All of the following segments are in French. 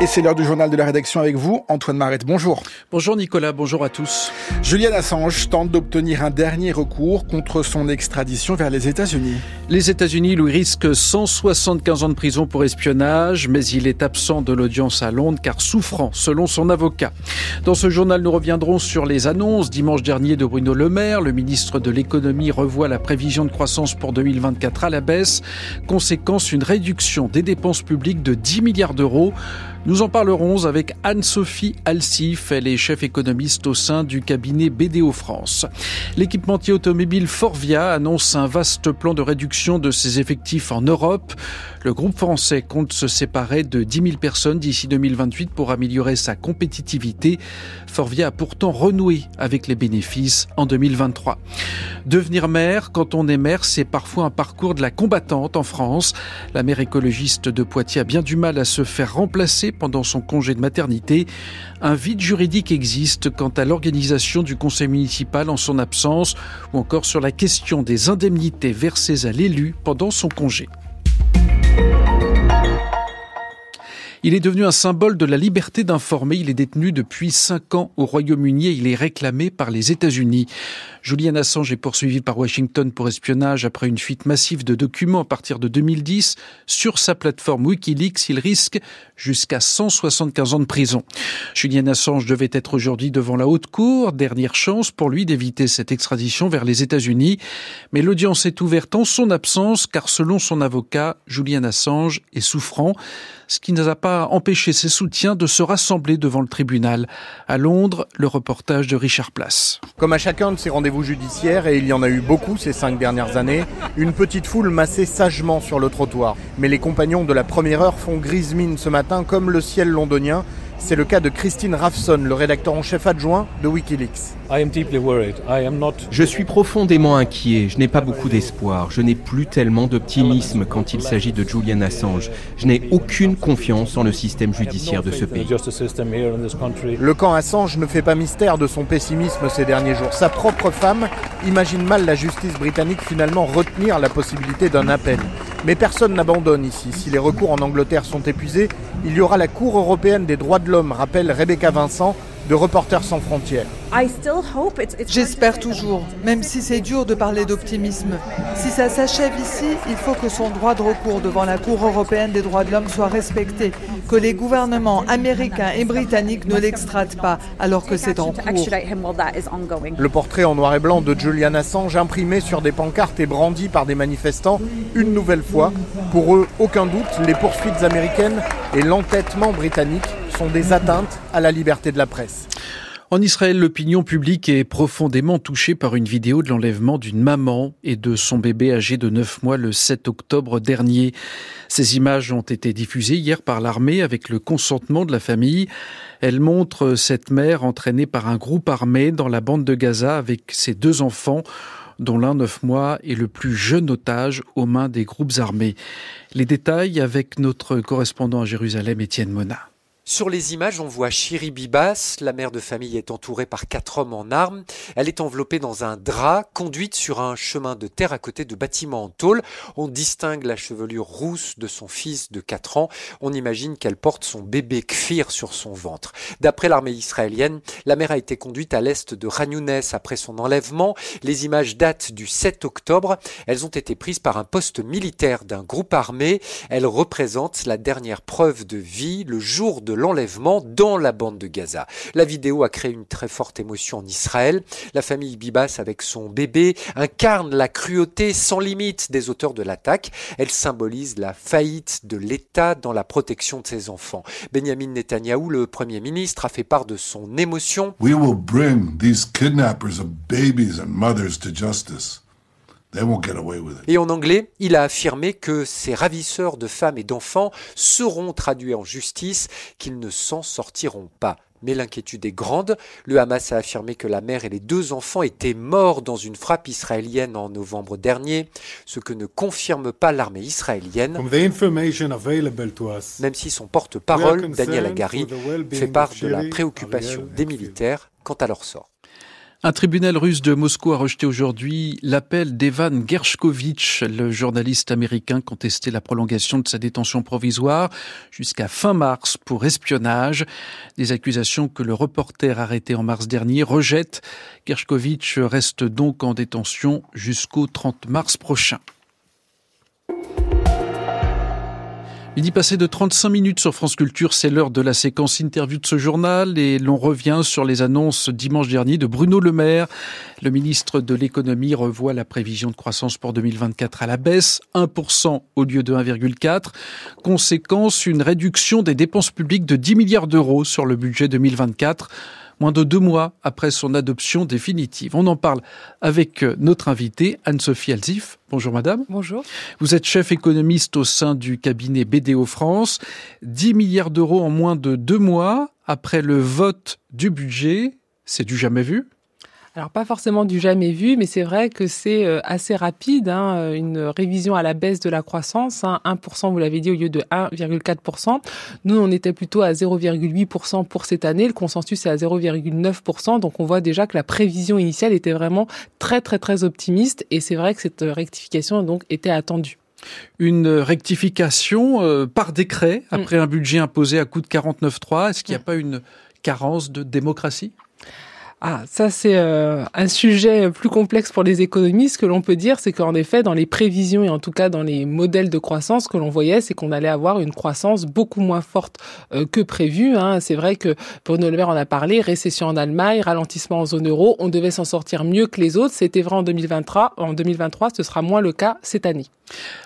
Et c'est l'heure du journal de la rédaction avec vous, Antoine Marette. Bonjour. Bonjour Nicolas, bonjour à tous. Julian Assange tente d'obtenir un dernier recours contre son extradition vers les États-Unis. Les États-Unis lui risquent 175 ans de prison pour espionnage, mais il est absent de l'audience à Londres car souffrant, selon son avocat. Dans ce journal, nous reviendrons sur les annonces dimanche dernier de Bruno Le Maire. Le ministre de l'économie revoit la prévision de croissance pour 2024 à la baisse. Conséquence, une réduction des dépenses publiques de 10 milliards d'euros. Nous en parlerons avec Anne-Sophie Alsif, elle est chef économiste au sein du cabinet BDO France. L'équipementier automobile Forvia annonce un vaste plan de réduction de ses effectifs en Europe. Le groupe français compte se séparer de 10 000 personnes d'ici 2028 pour améliorer sa compétitivité. Forvia a pourtant renoué avec les bénéfices en 2023. Devenir maire, quand on est maire, c'est parfois un parcours de la combattante en France. La maire écologiste de Poitiers a bien du mal à se faire remplacer pendant son congé de maternité. Un vide juridique existe quant à l'organisation du conseil municipal en son absence ou encore sur la question des indemnités versées à l'élu pendant son congé. Il est devenu un symbole de la liberté d'informer. Il est détenu depuis cinq ans au Royaume-Uni et il est réclamé par les États-Unis. Julian Assange est poursuivi par Washington pour espionnage après une fuite massive de documents à partir de 2010. Sur sa plateforme Wikileaks, il risque jusqu'à 175 ans de prison. Julian Assange devait être aujourd'hui devant la haute cour. Dernière chance pour lui d'éviter cette extradition vers les États-Unis. Mais l'audience est ouverte en son absence car selon son avocat, Julian Assange est souffrant ce qui n'a pas empêché ses soutiens de se rassembler devant le tribunal. À Londres, le reportage de Richard Place. Comme à chacun de ces rendez-vous judiciaires, et il y en a eu beaucoup ces cinq dernières années, une petite foule massait sagement sur le trottoir. Mais les compagnons de la première heure font grise mine ce matin comme le ciel londonien c'est le cas de Christine Raffson, le rédacteur en chef adjoint de Wikileaks. Je suis profondément inquiet, je n'ai pas beaucoup d'espoir, je n'ai plus tellement d'optimisme quand il s'agit de Julian Assange. Je n'ai aucune confiance en le système judiciaire de ce pays. Le camp Assange ne fait pas mystère de son pessimisme ces derniers jours. Sa propre femme imagine mal la justice britannique finalement retenir la possibilité d'un appel. Mais personne n'abandonne ici. Si les recours en Angleterre sont épuisés, il y aura la Cour européenne des droits de l'homme, rappelle Rebecca Vincent, de Reporters sans frontières. J'espère toujours, même si c'est dur de parler d'optimisme. Si ça s'achève ici, il faut que son droit de recours devant la Cour européenne des droits de l'homme soit respecté, que les gouvernements américains et britanniques ne l'extradent pas alors que c'est en cours. Le portrait en noir et blanc de Julian Assange imprimé sur des pancartes et brandi par des manifestants, une nouvelle fois. Pour eux, aucun doute, les poursuites américaines et l'entêtement britannique sont des atteintes à la liberté de la presse. En Israël, l'opinion publique est profondément touchée par une vidéo de l'enlèvement d'une maman et de son bébé âgé de 9 mois le 7 octobre dernier. Ces images ont été diffusées hier par l'armée avec le consentement de la famille. Elles montrent cette mère entraînée par un groupe armé dans la bande de Gaza avec ses deux enfants dont l'un neuf mois est le plus jeune otage aux mains des groupes armés. Les détails avec notre correspondant à Jérusalem, Étienne Mona. Sur les images, on voit Chiri Bibas. La mère de famille est entourée par quatre hommes en armes. Elle est enveloppée dans un drap, conduite sur un chemin de terre à côté de bâtiments en tôle. On distingue la chevelure rousse de son fils de 4 ans. On imagine qu'elle porte son bébé Kfir sur son ventre. D'après l'armée israélienne, la mère a été conduite à l'est de Ranounès après son enlèvement. Les images datent du 7 octobre. Elles ont été prises par un poste militaire d'un groupe armé. Elles représentent la dernière preuve de vie, le jour de l'enlèvement dans la bande de Gaza. La vidéo a créé une très forte émotion en Israël. La famille Bibas avec son bébé incarne la cruauté sans limite des auteurs de l'attaque. Elle symbolise la faillite de l'État dans la protection de ses enfants. Benjamin Netanyahou, le Premier ministre, a fait part de son émotion. We will bring these kidnappers of babies and mothers to justice. Et en anglais, il a affirmé que ces ravisseurs de femmes et d'enfants seront traduits en justice, qu'ils ne s'en sortiront pas. Mais l'inquiétude est grande. Le Hamas a affirmé que la mère et les deux enfants étaient morts dans une frappe israélienne en novembre dernier, ce que ne confirme pas l'armée israélienne. Même si son porte-parole, Daniel Agari, fait part de la préoccupation des militaires quant à leur sort. Un tribunal russe de Moscou a rejeté aujourd'hui l'appel d'Evan Gershkovitch, le journaliste américain contesté la prolongation de sa détention provisoire jusqu'à fin mars pour espionnage. Des accusations que le reporter arrêté en mars dernier rejette. Gershkovitch reste donc en détention jusqu'au 30 mars prochain. Midi passé de 35 minutes sur France Culture, c'est l'heure de la séquence interview de ce journal et l'on revient sur les annonces dimanche dernier de Bruno Le Maire. Le ministre de l'économie revoit la prévision de croissance pour 2024 à la baisse, 1% au lieu de 1,4. Conséquence, une réduction des dépenses publiques de 10 milliards d'euros sur le budget 2024 moins de deux mois après son adoption définitive. On en parle avec euh, notre invitée, Anne-Sophie Alzif. Bonjour madame. Bonjour. Vous êtes chef économiste au sein du cabinet BDO France. 10 milliards d'euros en moins de deux mois après le vote du budget. C'est du jamais vu alors pas forcément du jamais vu, mais c'est vrai que c'est euh, assez rapide, hein, euh, une révision à la baisse de la croissance, 1%, hein, vous l'avez dit, au lieu de 1,4%. Nous, on était plutôt à 0,8% pour cette année, le consensus est à 0,9%, donc on voit déjà que la prévision initiale était vraiment très très très optimiste, et c'est vrai que cette rectification donc était attendue. Une rectification euh, par décret mm. après un budget imposé à coût de 49,3. Est-ce qu'il n'y a mm. pas une carence de démocratie? Ah, ça c'est euh, un sujet plus complexe pour les économistes. Ce que l'on peut dire, c'est qu'en effet, dans les prévisions et en tout cas dans les modèles de croissance, ce que l'on voyait, c'est qu'on allait avoir une croissance beaucoup moins forte euh, que prévu. Hein. C'est vrai que Bruno Le Maire en a parlé, récession en Allemagne, ralentissement en zone euro, on devait s'en sortir mieux que les autres. C'était vrai en 2023. En 2023, ce sera moins le cas cette année.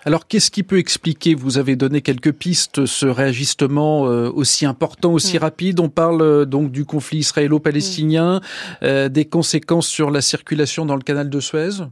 Alors, qu'est-ce qui peut expliquer, vous avez donné quelques pistes, ce réajustement euh, aussi important, aussi mm. rapide? On parle donc du conflit israélo-palestinien. Euh, des conséquences sur la circulation dans le canal de Suez?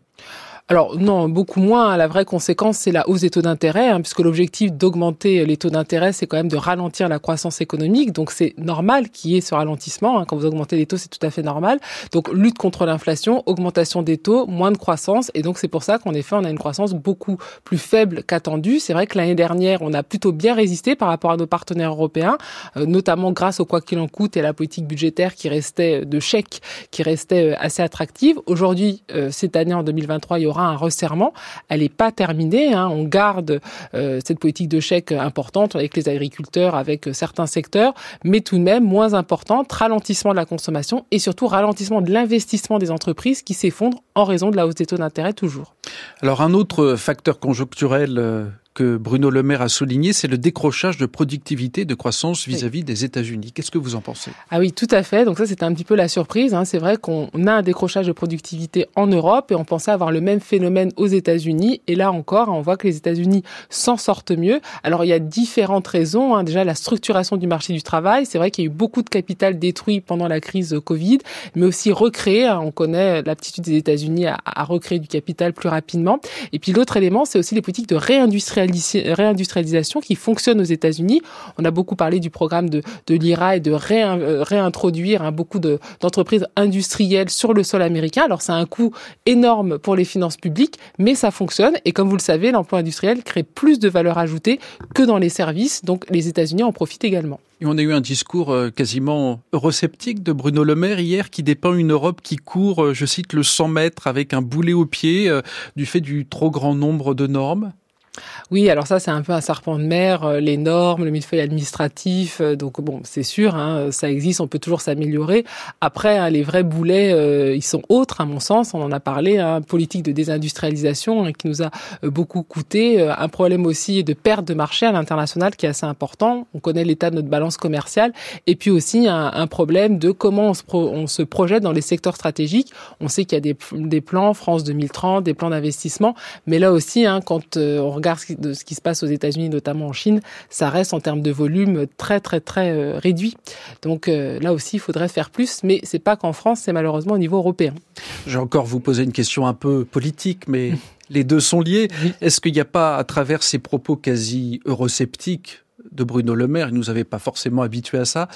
Alors non, beaucoup moins. La vraie conséquence, c'est la hausse des taux d'intérêt, hein, puisque l'objectif d'augmenter les taux d'intérêt, c'est quand même de ralentir la croissance économique. Donc c'est normal qu'il y ait ce ralentissement. Hein. Quand vous augmentez les taux, c'est tout à fait normal. Donc lutte contre l'inflation, augmentation des taux, moins de croissance. Et donc c'est pour ça qu'en effet, on a une croissance beaucoup plus faible qu'attendue. C'est vrai que l'année dernière, on a plutôt bien résisté par rapport à nos partenaires européens, euh, notamment grâce au quoi qu'il en coûte et à la politique budgétaire qui restait de chèque, qui restait euh, assez attractive. Aujourd'hui, euh, cette année, en 2023, il y aura un resserrement. Elle n'est pas terminée. Hein. On garde euh, cette politique de chèque importante avec les agriculteurs, avec euh, certains secteurs, mais tout de même moins importante. Ralentissement de la consommation et surtout ralentissement de l'investissement des entreprises qui s'effondrent en raison de la hausse des taux d'intérêt toujours. Alors un autre facteur conjoncturel euh, que Bruno Le Maire a souligné, c'est le décrochage de productivité, de croissance vis-à-vis des États-Unis. Qu'est-ce que vous en pensez? Ah oui, tout à fait. Donc ça, c'était un petit peu la surprise. Hein. C'est vrai qu'on a un décrochage de productivité en Europe et on pensait avoir le même phénomène aux États-Unis. Et là encore, on voit que les États-Unis s'en sortent mieux. Alors il y a différentes raisons. Hein. Déjà, la structuration du marché du travail. C'est vrai qu'il y a eu beaucoup de capital détruit pendant la crise Covid, mais aussi recréé. Hein. On connaît l'aptitude des États-Unis à, à recréer du capital plus rapidement. Et puis l'autre élément, c'est aussi les politiques de réindustrialisation réindustrialisation qui fonctionne aux États-Unis. On a beaucoup parlé du programme de, l'IRA et de euh, réintroduire hein, beaucoup d'entreprises industrielles sur le sol américain. Alors, c'est un coût énorme pour les finances publiques, mais ça fonctionne. Et comme vous le savez, l'emploi industriel crée plus de valeur ajoutée que dans les services. Donc, les États-Unis en profitent également. Et on a eu un discours euh, quasiment eurosceptique de Bruno Le Maire hier qui dépeint une Europe qui court, euh, je cite, le 100 mètres avec un boulet au pied du fait du trop grand nombre de normes. Oui, alors ça, c'est un peu un serpent de mer, euh, les normes, le millefeuille administratif. Euh, donc bon, c'est sûr, hein, ça existe, on peut toujours s'améliorer. Après, hein, les vrais boulets, euh, ils sont autres, à mon sens. On en a parlé, hein, politique de désindustrialisation hein, qui nous a beaucoup coûté. Un problème aussi de perte de marché à l'international qui est assez important. On connaît l'état de notre balance commerciale. Et puis aussi un, un problème de comment on se, on se, projette dans les secteurs stratégiques. On sait qu'il y a des, des, plans France 2030, des plans d'investissement. Mais là aussi, hein, quand on regarde de ce qui se passe aux États-Unis, notamment en Chine, ça reste en termes de volume très très très euh, réduit. Donc euh, là aussi, il faudrait faire plus, mais c'est pas qu'en France, c'est malheureusement au niveau européen. Je vais encore vous poser une question un peu politique, mais les deux sont liés. Est-ce qu'il n'y a pas, à travers ces propos quasi eurosceptiques, de Bruno Le Maire. Il nous avait pas forcément habitués à ça.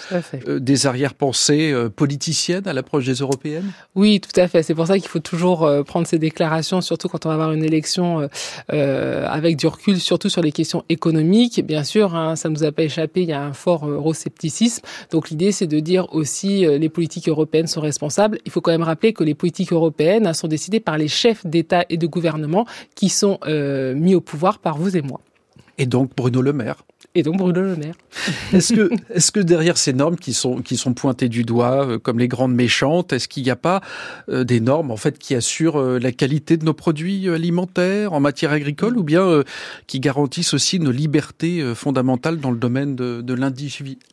Euh, des arrière-pensées euh, politiciennes à l'approche des européennes? Oui, tout à fait. C'est pour ça qu'il faut toujours euh, prendre ces déclarations, surtout quand on va avoir une élection avec du recul, surtout sur les questions économiques. Bien sûr, hein, ça ne nous a pas échappé, il y a un fort euroscepticisme. Donc l'idée, c'est de dire aussi les politiques européennes sont responsables. Il faut quand même rappeler que les politiques européennes hein, sont décidées par les chefs d'État et de gouvernement qui sont mis au pouvoir par vous et moi. Et donc Bruno Le Maire? Et donc Bruno Le Maire. Est-ce que, est-ce que derrière ces normes qui sont, qui sont pointées du doigt euh, comme les grandes méchantes, est-ce qu'il n'y a pas euh, des normes en fait qui assurent euh, la qualité de nos produits alimentaires en matière agricole ou bien qui garantissent aussi nos libertés fondamentales dans le domaine de, de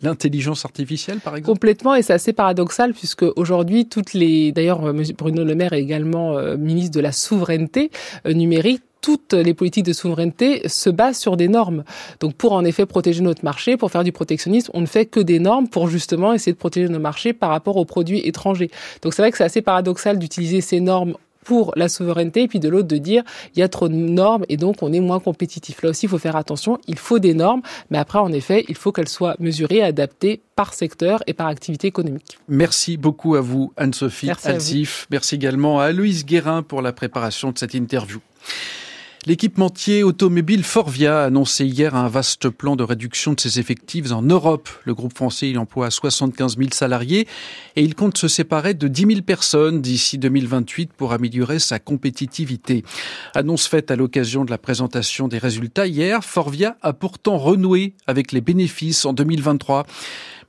l'intelligence artificielle par exemple? Complètement et c'est assez paradoxal puisque aujourd'hui toutes les, d'ailleurs Bruno Le Maire est également ministre de la souveraineté numérique toutes les politiques de souveraineté se basent sur des normes. Donc pour en effet protéger notre marché, pour faire du protectionnisme, on ne fait que des normes pour justement essayer de protéger nos marchés par rapport aux produits étrangers. Donc c'est vrai que c'est assez paradoxal d'utiliser ces normes pour la souveraineté et puis de l'autre de dire il y a trop de normes et donc on est moins compétitif. Là aussi, il faut faire attention, il faut des normes, mais après, en effet, il faut qu'elles soient mesurées, adaptées par secteur et par activité économique. Merci beaucoup à vous, Anne-Sophie Alsif. Merci également à Louise Guérin pour la préparation de cette interview. L'équipementier automobile Forvia a annoncé hier un vaste plan de réduction de ses effectifs en Europe. Le groupe français il emploie 75 000 salariés et il compte se séparer de 10 000 personnes d'ici 2028 pour améliorer sa compétitivité. Annonce faite à l'occasion de la présentation des résultats hier, Forvia a pourtant renoué avec les bénéfices en 2023.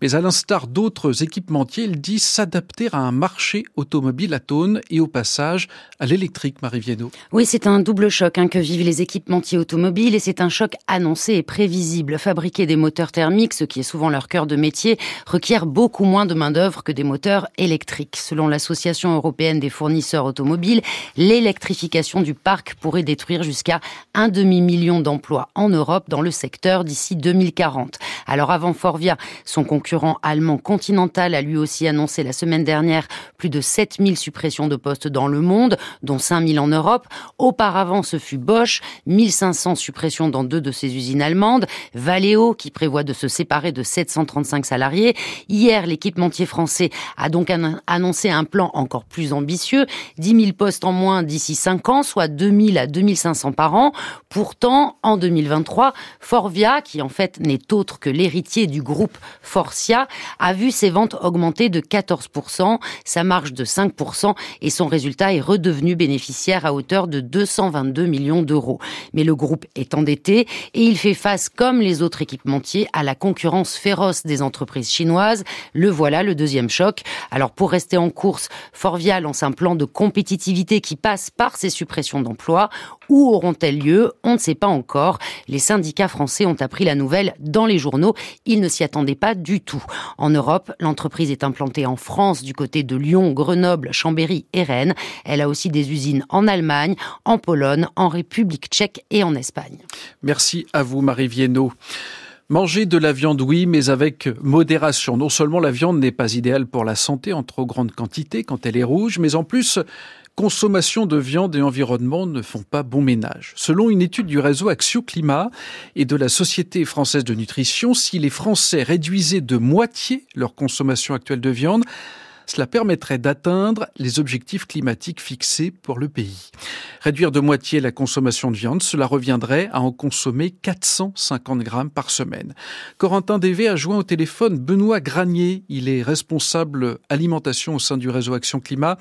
Mais à l'instar d'autres équipementiers, il dit s'adapter à un marché automobile à tonnes et au passage à l'électrique, Marie Viennot. Oui, c'est un double choc hein, que vivent les équipementiers automobiles et c'est un choc annoncé et prévisible. Fabriquer des moteurs thermiques, ce qui est souvent leur cœur de métier, requiert beaucoup moins de main-d'œuvre que des moteurs électriques. Selon l'Association européenne des fournisseurs automobiles, l'électrification du parc pourrait détruire jusqu'à un demi-million d'emplois en Europe dans le secteur d'ici 2040. Alors avant Forvia, son concurrent allemand Continental a lui aussi annoncé la semaine dernière plus de 7000 suppressions de postes dans le monde, dont 5000 en Europe. Auparavant, ce fut Bosch, 1500 suppressions dans deux de ses usines allemandes. Valeo, qui prévoit de se séparer de 735 salariés. Hier, l'équipementier français a donc annoncé un plan encore plus ambitieux, 10 000 postes en moins d'ici 5 ans, soit 2000 à 2500 par an. Pourtant, en 2023, Forvia, qui en fait n'est autre que l'héritier du groupe A vu ses ventes augmenter de 14%, sa marge de 5% et son résultat est redevenu bénéficiaire à hauteur de 222 millions d'euros. Mais le groupe est endetté et il fait face, comme les autres équipementiers, à la concurrence féroce des entreprises chinoises. Le voilà, le deuxième choc. Alors pour rester en course, Forvia lance un plan de compétitivité qui passe par ces suppressions d'emplois. Où auront-elles lieu? On ne sait pas encore. Les syndicats français ont appris la nouvelle dans les journaux. Ils ne s'y attendaient pas du tout. En Europe, l'entreprise est implantée en France du côté de Lyon, Grenoble, Chambéry et Rennes. Elle a aussi des usines en Allemagne, en Pologne, en République tchèque et en Espagne. Merci à vous, Marie Viennot. Manger de la viande, oui, mais avec modération. Non seulement la viande n'est pas idéale pour la santé en trop grande quantité quand elle est rouge, mais en plus, consommation de viande et environnement ne font pas bon ménage. Selon une étude du réseau Axio Climat et de la Société française de nutrition, si les Français réduisaient de moitié leur consommation actuelle de viande, cela permettrait d'atteindre les objectifs climatiques fixés pour le pays. Réduire de moitié la consommation de viande, cela reviendrait à en consommer 450 grammes par semaine. Corentin Dévé a joint au téléphone Benoît Granier. Il est responsable alimentation au sein du réseau Action Climat.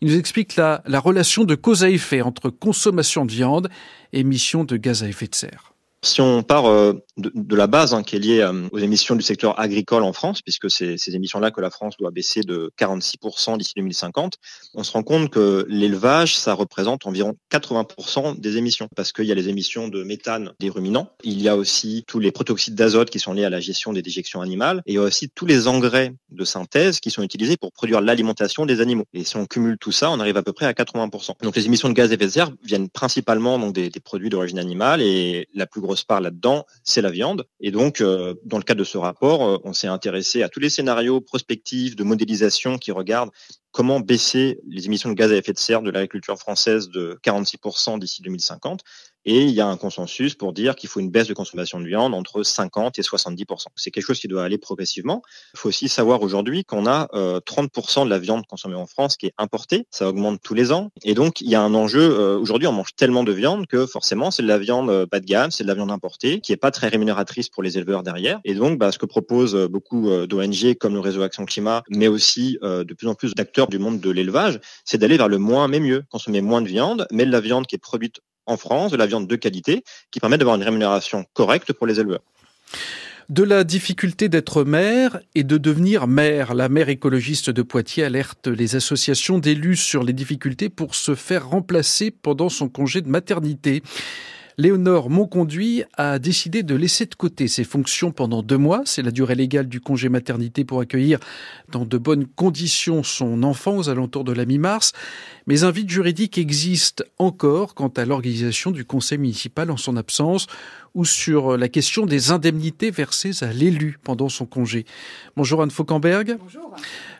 Il nous explique la, la relation de cause à effet entre consommation de viande et émissions de gaz à effet de serre. Si on part euh, de, la base hein, qui est liée euh, aux émissions du secteur agricole en France, puisque c'est ces émissions-là que la France doit baisser de 46% d'ici 2050, on se rend compte que l'élevage, ça représente environ 80% des émissions, parce qu'il y a les émissions de méthane des ruminants, il y a aussi tous les protoxydes d'azote qui sont liés à la gestion des déjections animales, et il y a aussi tous les engrais de synthèse qui sont utilisés pour produire l'alimentation des animaux. Et si on cumule tout ça, on arrive à peu près à 80%. Donc les émissions de gaz à effet de serre viennent principalement donc, des, des produits d'origine animale, et la plus grosse part là-dedans, c'est la viande. Et donc, euh, dans le cadre de ce rapport, euh, on s'est intéressé à tous les scénarios prospectifs de modélisation qui regardent comment baisser les émissions de gaz à effet de serre de l'agriculture française de 46% d'ici 2050 Et il y a un consensus pour dire qu'il faut une baisse de consommation de viande entre 50 et 70% C'est quelque chose qui doit aller progressivement. Il faut aussi savoir aujourd'hui qu'on a 30% euh, de la viande consommée en France qui est importée. Ça augmente tous les ans. Et donc, il y a un enjeu. Euh, aujourd'hui, on mange tellement de viande que forcément, c'est de la viande euh, bas de gamme, c'est de la viande importée, qui est pas très rémunératrice pour les éleveurs derrière. Et donc, bah, ce que proposent beaucoup d'ONG comme le réseau Action Climat, mais aussi de plus en plus d'acteurs du monde de l'élevage, c'est d'aller vers le moins mais mieux. Consommer moins de viande, mais de la viande qui est produite en France, de la viande de qualité, qui permet d'avoir une rémunération correcte pour les éleveurs de la difficulté d'être maire et de devenir maire. La maire écologiste de Poitiers alerte les associations d'élus sur les difficultés pour se faire remplacer pendant son congé de maternité. Léonore Monconduit a décidé de laisser de côté ses fonctions pendant deux mois. C'est la durée légale du congé maternité pour accueillir dans de bonnes conditions son enfant aux alentours de la mi-mars. Mais un vide juridique existe encore quant à l'organisation du conseil municipal en son absence ou sur la question des indemnités versées à l'élu pendant son congé. Bonjour Anne Fauquemberg.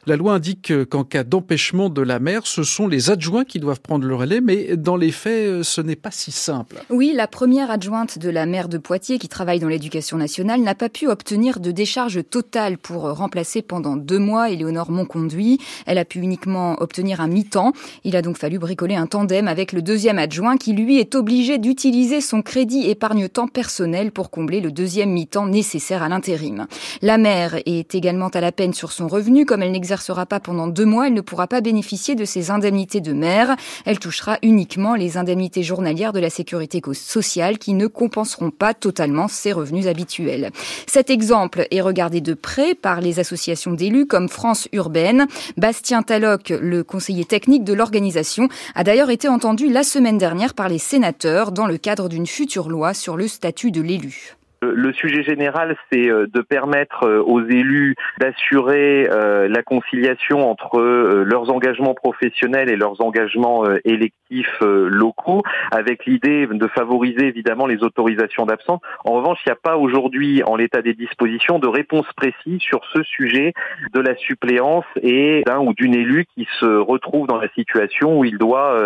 La loi indique qu'en cas d'empêchement de la maire, ce sont les adjoints qui doivent prendre le relais, mais dans les faits, ce n'est pas si simple. Oui, la première adjointe de la maire de Poitiers, qui travaille dans l'éducation nationale, n'a pas pu obtenir de décharge totale pour remplacer pendant deux mois Éléonore Monconduit. Elle a pu uniquement obtenir un mi-temps. Il a donc fallu bricoler un tandem avec le deuxième adjoint qui, lui, est obligé d'utiliser son crédit épargne-temps personnel pour combler le deuxième mi-temps nécessaire à l'intérim. La maire est également à la peine sur son revenu, comme elle n'exerce sera pas pendant deux mois, elle ne pourra pas bénéficier de ses indemnités de mère. Elle touchera uniquement les indemnités journalières de la sécurité sociale qui ne compenseront pas totalement ses revenus habituels. Cet exemple est regardé de près par les associations d'élus comme France Urbaine. Bastien Talloc, le conseiller technique de l'organisation, a d'ailleurs été entendu la semaine dernière par les sénateurs dans le cadre d'une future loi sur le statut de l'élu. Le sujet général, c'est euh, de permettre euh, aux élus d'assurer euh, la conciliation entre leurs engagements professionnels et leurs engagements électifs locaux, avec l'idée de favoriser évidemment les autorisations d'absence. En revanche, il n'y a pas aujourd'hui, en l'état des dispositions, de réponse précise sur ce sujet de la suppléance et d'un ou d'une élue qui se retrouve dans la situation où il doit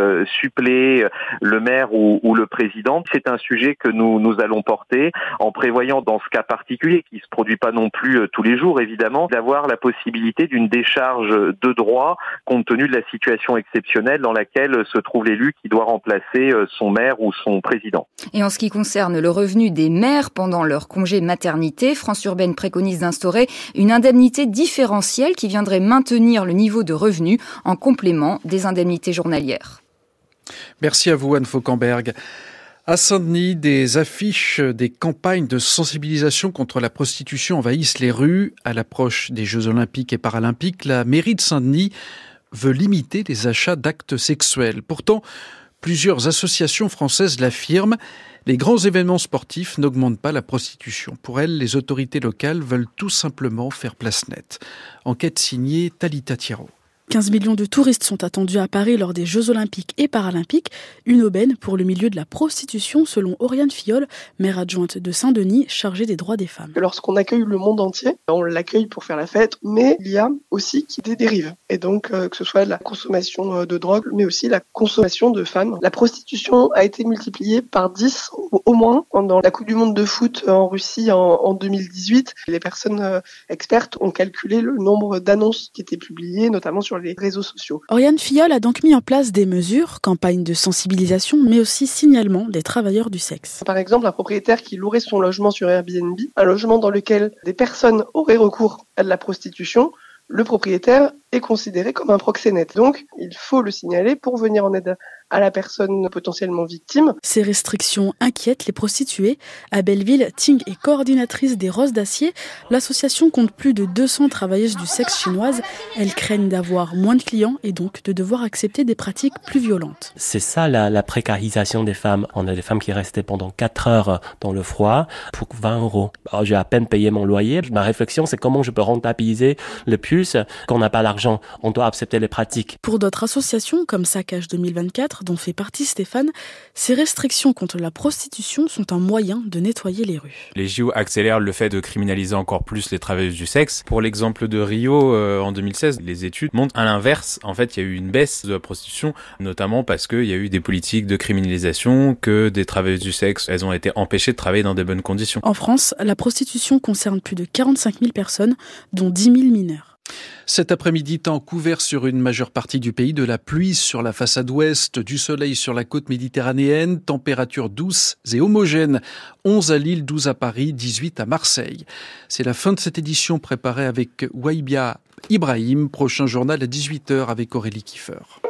suppléer le maire ou, ou le président. C'est un sujet que nous, nous allons porter en prévoyant dans ce cas particulier, qui se produit pas non plus euh, tous les jours évidemment, d'avoir la possibilité d'une décharge de droit compte tenu de la situation exceptionnelle dans laquelle se trouve l'élu qui doit remplacer euh, son maire ou son président. Et en ce qui concerne le revenu des maires pendant leur congé maternité, France Urbaine préconise d'instaurer une indemnité différentielle qui viendrait maintenir le niveau de revenu en complément des indemnités journalières. Merci à vous Anne Fauquemberg. À Saint-Denis, des affiches, des campagnes de sensibilisation contre la prostitution envahissent les rues. À l'approche des Jeux olympiques et paralympiques, la mairie de Saint-Denis veut limiter les achats d'actes sexuels. Pourtant, plusieurs associations françaises l'affirment, les grands événements sportifs n'augmentent pas la prostitution. Pour elles, les autorités locales veulent tout simplement faire place nette. Enquête signée Talita Thierot. 15 millions de touristes sont attendus à Paris lors des Jeux olympiques et paralympiques, une aubaine pour le milieu de la prostitution selon Oriane Fiol, maire adjointe de Saint-Denis chargée des droits des femmes. Lorsqu'on accueille le monde entier, on l'accueille pour faire la fête, mais il y a aussi des dérives. Et donc euh, que ce soit la consommation euh, de drogue, mais aussi la consommation de femmes. La prostitution a été multipliée par 10 au moins pendant la Coupe du Monde de foot en Russie en, en 2018. Les personnes euh, expertes ont calculé le nombre d'annonces qui étaient publiées, notamment sur les réseaux sociaux. Oriane Fiol a donc mis en place des mesures, campagnes de sensibilisation, mais aussi signalement des travailleurs du sexe. Par exemple, un propriétaire qui louerait son logement sur Airbnb, un logement dans lequel des personnes auraient recours à de la prostitution, le propriétaire est considéré comme un proxénète. Donc, il faut le signaler pour venir en aide à la personne potentiellement victime. Ces restrictions inquiètent les prostituées. À Belleville, Ting est coordinatrice des Roses d'Acier. L'association compte plus de 200 travailleuses du sexe chinoises. Elles craignent d'avoir moins de clients et donc de devoir accepter des pratiques plus violentes. C'est ça la, la, précarisation des femmes. On a des femmes qui restaient pendant 4 heures dans le froid pour 20 euros. J'ai à peine payé mon loyer. Ma réflexion, c'est comment je peux rentabiliser le plus quand on n'a pas l'argent l'argent, on doit accepter les pratiques. Pour d'autres associations, comme Saccage 2024, dont fait partie Stéphane, ces restrictions contre la prostitution sont un moyen de nettoyer les rues. Les JO accélèrent le fait de criminaliser encore plus les travailleuses du sexe. Pour l'exemple de Rio euh, en 2016, les études montrent à l'inverse. En fait, il y a eu une baisse de la prostitution, notamment parce qu'il y a eu des politiques de criminalisation, que des travailleuses du sexe, elles ont été empêchées de travailler dans des bonnes conditions. En France, la prostitution concerne plus de 45 000 personnes, dont 10 000 mineurs. Cet après-midi, temps couvert sur une majeure partie du pays, de la pluie sur la façade ouest, du soleil sur la côte méditerranéenne, température douce et homogène. 11 à Lille, 12 à Paris, 18 à Marseille. C'est la fin de cette édition préparée avec Waibia Ibrahim. Prochain journal à 18h avec Aurélie Kiefer.